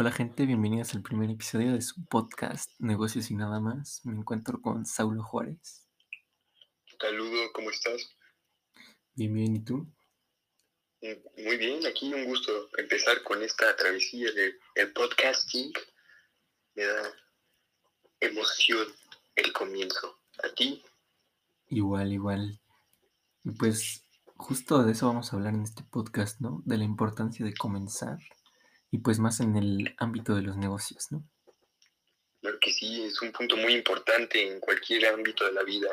Hola gente, bienvenidos al primer episodio de su podcast Negocios y nada más. Me encuentro con Saulo Juárez. Saludo, ¿cómo estás? Bien, bien, ¿y tú? Mm, Muy bien, aquí un gusto empezar con esta travesía del podcasting. Me da emoción el comienzo. ¿A ti? Igual, igual. Pues justo de eso vamos a hablar en este podcast, ¿no? De la importancia de comenzar y pues más en el ámbito de los negocios, ¿no? Claro que sí, es un punto muy importante en cualquier ámbito de la vida,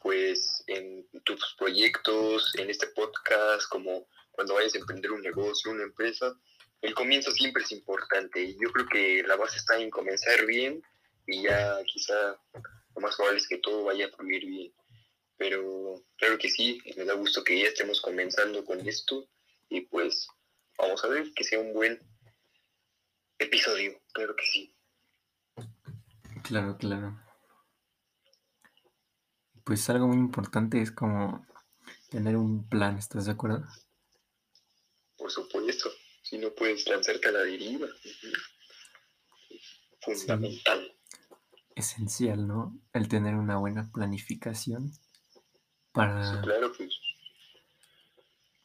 pues en tus proyectos, en este podcast, como cuando vayas a emprender un negocio, una empresa, el comienzo siempre es importante y yo creo que la base está en comenzar bien y ya quizá lo más probable es que todo vaya a fluir bien. Pero claro que sí, me da gusto que ya estemos comenzando con esto y pues vamos a ver que sea un buen episodio, claro que sí. Claro, claro. Pues algo muy importante es como tener un plan, ¿estás de acuerdo? Por supuesto, si no puedes lanzarte a la deriva. Fundamental. Esencial, ¿no? El tener una buena planificación Sí, para, claro, pues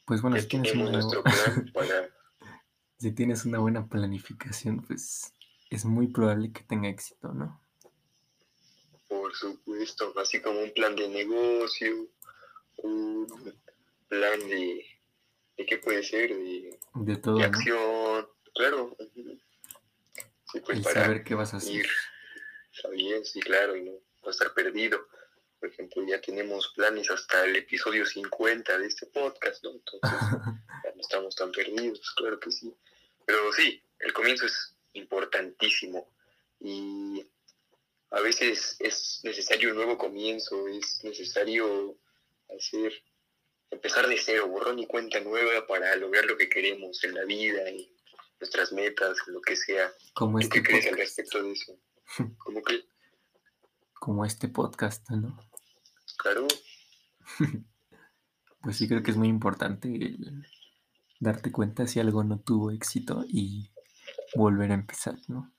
pues bueno, si tienes una, nuestro plan para si tienes una buena planificación, pues es muy probable que tenga éxito, ¿no? Por supuesto, así como un plan de negocio, un plan de, de qué puede ser, de, De todo, de ¿no? acción, claro. Sí, pues El para saber qué vas a hacer. ir sabiendo, sí, claro, y no, no estar perdido. Por ejemplo, ya tenemos planes hasta el episodio 50 de este podcast, ¿no? Entonces, no estamos tan perdidos, claro que sí. Pero sí, el comienzo es importantísimo y a veces es necesario un nuevo comienzo, es necesario hacer, empezar de cero, borrón y cuenta nueva para lograr lo que queremos en la vida, en nuestras metas, lo que sea. Como ¿Tú este qué crees al respecto de eso? Como que, Como este podcast, ¿no? claro, Pues sí creo que es muy importante el darte cuenta si algo no tuvo éxito y volver a empezar, ¿no?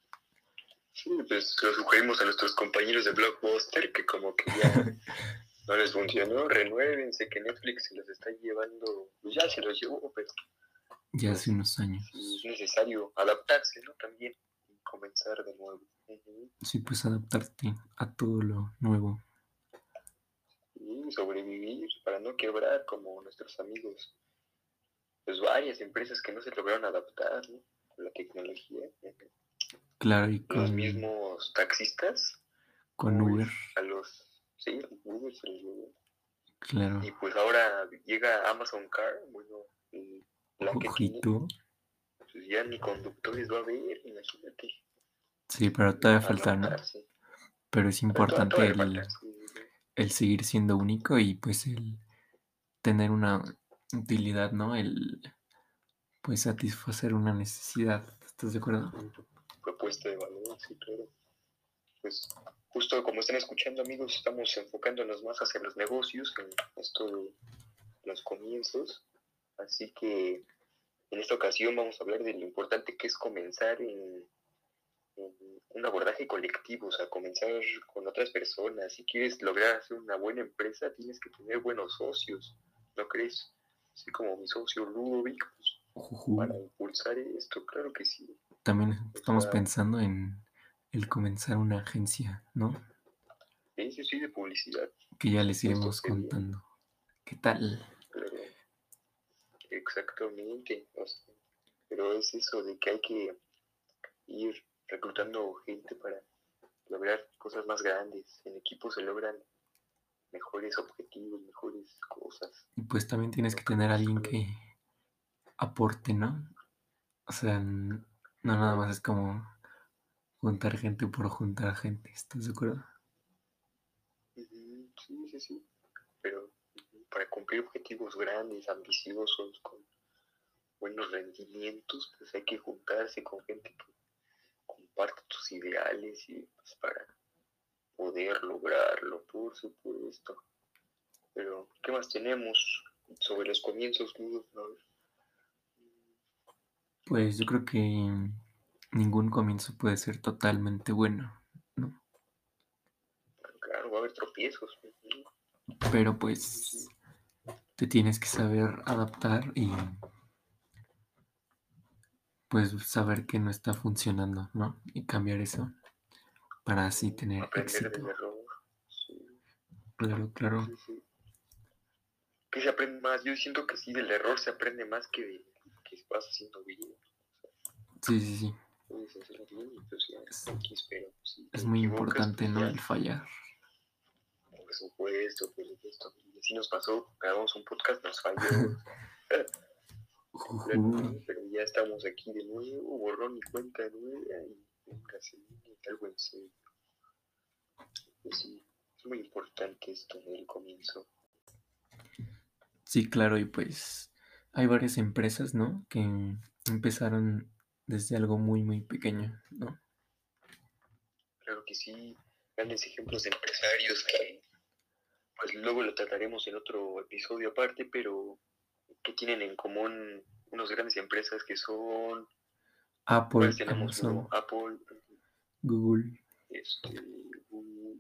sí, pues lo sugerimos a nuestros compañeros de Blockbuster que como que ya no les funcionó, renuévense, que Netflix se los está llevando, pues ya se los llevó, pero Ya hace unos años. es necesario adaptarse, ¿no? También y comenzar de nuevo. Sí, pues adaptarte a todo lo nuevo. Y sobrevivir para no quebrar como nuestros amigos. Pues varias empresas que no se lograron adaptar ¿no? con la tecnología. Claro, y Los con, mismos taxistas. con Uber, A los... Sí, Uber los llevó. claro. Y pues ahora llega Amazon Car, bueno, plan que tiene, pues ya ni conductores va a haber, imagínate. Sí, pero todavía falta, ¿no? Pero es Pero importante todavía el, falta, sí. el seguir siendo único y pues el tener una utilidad, ¿no? El pues satisfacer una necesidad. ¿Estás de acuerdo? propuesta de valor, sí, claro. Pues justo como están escuchando amigos, estamos enfocándonos más hacia los negocios, en esto de los comienzos. Así que en esta ocasión vamos a hablar de lo importante que es comenzar en, en un abordaje colectivo, o sea, comenzar con otras personas. Si quieres lograr hacer una buena empresa, tienes que tener buenos socios, ¿no crees? Así como mi socio Ludovic, pues, para impulsar esto, claro que sí. También estamos pensando en el comenzar una agencia, ¿no? Sí, sí, sí, de publicidad. Que ya les iremos contando. ¿Qué tal? Exactamente. o sea, pero es eso de que hay que ir reclutando gente para lograr cosas más grandes. En equipo se logran mejores objetivos, mejores cosas. Y pues también tienes que tener a alguien que aporte, ¿no? O sea, no nada más es como juntar gente por juntar gente, ¿estás de acuerdo? Sí, sí, sí. Pero para cumplir objetivos grandes, ambiciosos, con buenos rendimientos, pues hay que juntarse con gente que comparte tus ideales y pues para poder lograrlo, por supuesto. Pero, ¿qué más tenemos sobre los comienzos. Pues yo creo que ningún comienzo puede ser totalmente bueno, ¿no? Claro, va a haber tropiezos. Pero pues te tienes que saber adaptar y pues saber que no está funcionando, ¿no? Y cambiar eso para así tener Aprender éxito. del error. Sí, Claro, claro. sí, sí. ¿Qué se aprende más? Yo siento que sí, del error se aprende más que de que vas haciendo bien. Sí, sí, sí. Pues Es- X, pero si te Es muy importante, pues ¿no? El fallar. Por supuesto, por supuesto. Y así nos pasó, grabamos un podcast, nos falló. Pero ya estamos aquí de nuevo, borrón y cuenta nueva y se viene algo en serio. Pues sí, es muy importante esto del comienzo. Sí, claro, y pues hay varias empresas, ¿no? Que empezaron desde algo muy, muy pequeño, ¿no? Claro que sí, grandes ejemplos de empresarios que, pues luego lo trataremos en otro episodio aparte, pero que tienen en común unas grandes empresas que son, Apple, pues tenemos Amazon, Apple, Google. este, Google,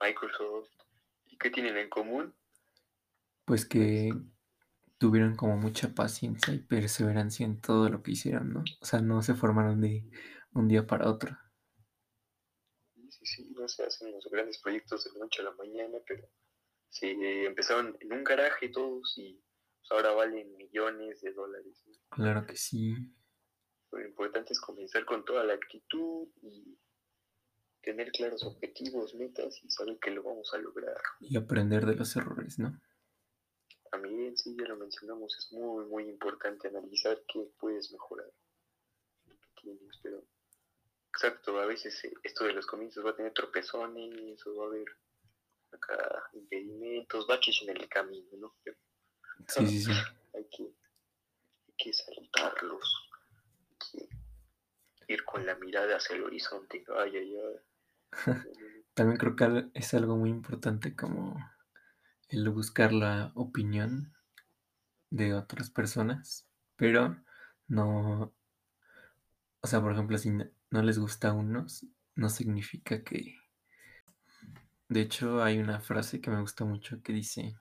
Microsoft, y que tienen en común, pues que tuvieron como mucha paciencia y perseverancia en todo lo que hicieron, ¿no? O sea, no se formaron de un día para otro. Sí, sí, sí, no se hacen los grandes proyectos de la noche a la mañana, pero se empezaron en un garaje todos y pues, ahora valen millones de dólares. ¿no? Claro que sí. Lo importante es comenzar con toda la actitud y tener claros objetivos, metas y saber que lo vamos a lograr. Y aprender de los errores, ¿no? También, sí, ya lo mencionamos, es muy, muy importante analizar qué puedes mejorar. tienes, pero exacto, a veces eh, esto de los comienzos va a tener tropezones o va a haber acá impedimentos, baches en el camino, ¿no? Pero Sí, sí, sí. hay que, hay que saltarlos, ir con la mirada hacia el horizonte. También creo que es algo muy importante como el buscar la opinión de otras personas, pero no, o sea, por ejemplo, si no les gusta a unos, no significa que... De hecho, hay una frase que me gusta mucho que dice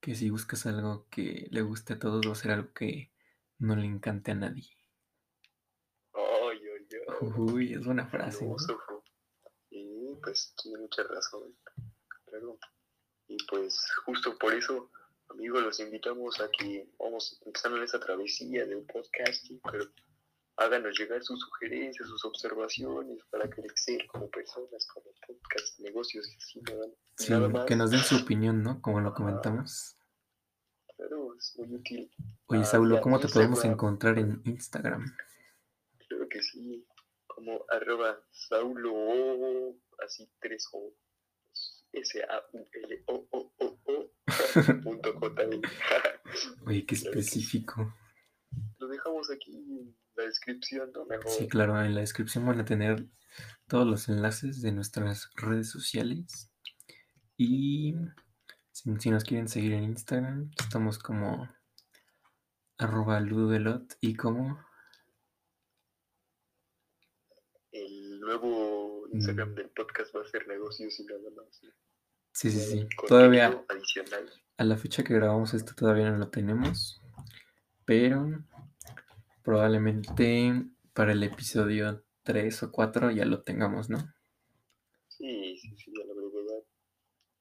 que si buscas algo que le guste a todos, va a ser algo que no le encante a nadie. Uy, es buena frase. Y pues tiene mucha razón. Claro. Y pues justo por eso, amigos, los invitamos a que vamos empezando en esta travesía del podcasting, pero háganos llegar sus sugerencias, sus observaciones para crecer como personas, como podcast, negocios y así nada, Sí, nada más. que nos den su opinión, ¿no? Como lo comentamos. Claro, es muy útil. Oye, Ah, Saulo, ¿cómo te podemos encontrar en Instagram? Creo que sí, como arroba Saulo, así tres O, S-A-U-L-O-O-O-O, punto J-I. Oye, qué específico. Lo dejamos aquí en la descripción, ¿no? Mejor. Sí, claro, en la descripción van a tener todos los enlaces de nuestras redes sociales. Y si, si nos quieren seguir en Instagram, estamos como arroba ludodelot y como El nuevo Instagram Mm. del podcast va a ser negocios y nada más. Sí, sí, sí. Todavía Adicional. a la fecha que grabamos esto todavía no lo tenemos, pero probablemente para el episodio 3 o 4 ya lo tengamos, ¿no? Sí, sí, sí, a la brevedad.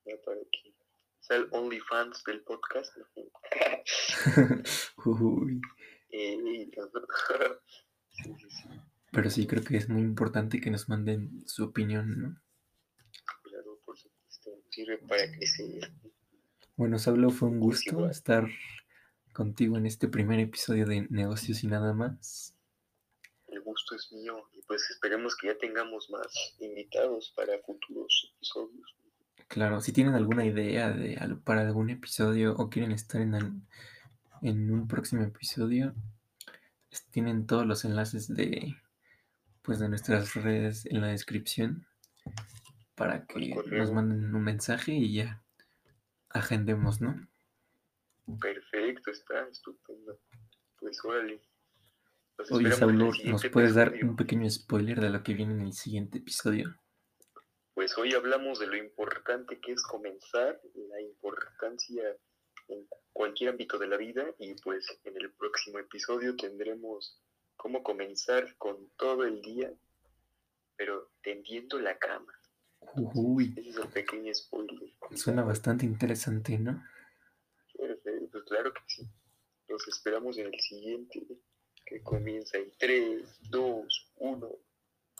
Ya para que sea el OnlyFans del podcast. Uy, Eh, sí, sí, sí. Pero sí creo que es muy importante que nos manden su opinión, ¿no? Claro, por supuesto. Sirve para crecer. Bueno, Saulo, fue un Pues gusto estar contigo en este primer episodio de Negocios y nada más. El gusto es mío y pues esperemos que ya tengamos más invitados para futuros episodios. Claro, si tienen alguna idea de para algún episodio o quieren estar en, en un próximo episodio, tienen todos los enlaces de pues de nuestras redes en la descripción para que nos manden un mensaje y ya agendemos, ¿no? Perfecto, está estupendo. Pues órale. Oye, Saulo, ¿nos puedes dar un pequeño spoiler de lo que viene en el siguiente episodio? Pues hoy hablamos de lo importante que es comenzar, la importancia en cualquier ámbito de la vida y pues en el próximo episodio tendremos cómo comenzar con todo el día, pero tendiendo la cama. Uy. Ese es el pequeño spoiler. Suena bastante interesante, ¿no? Pues claro que sí. Los esperamos en el siguiente que comienza en 3, 2, 1.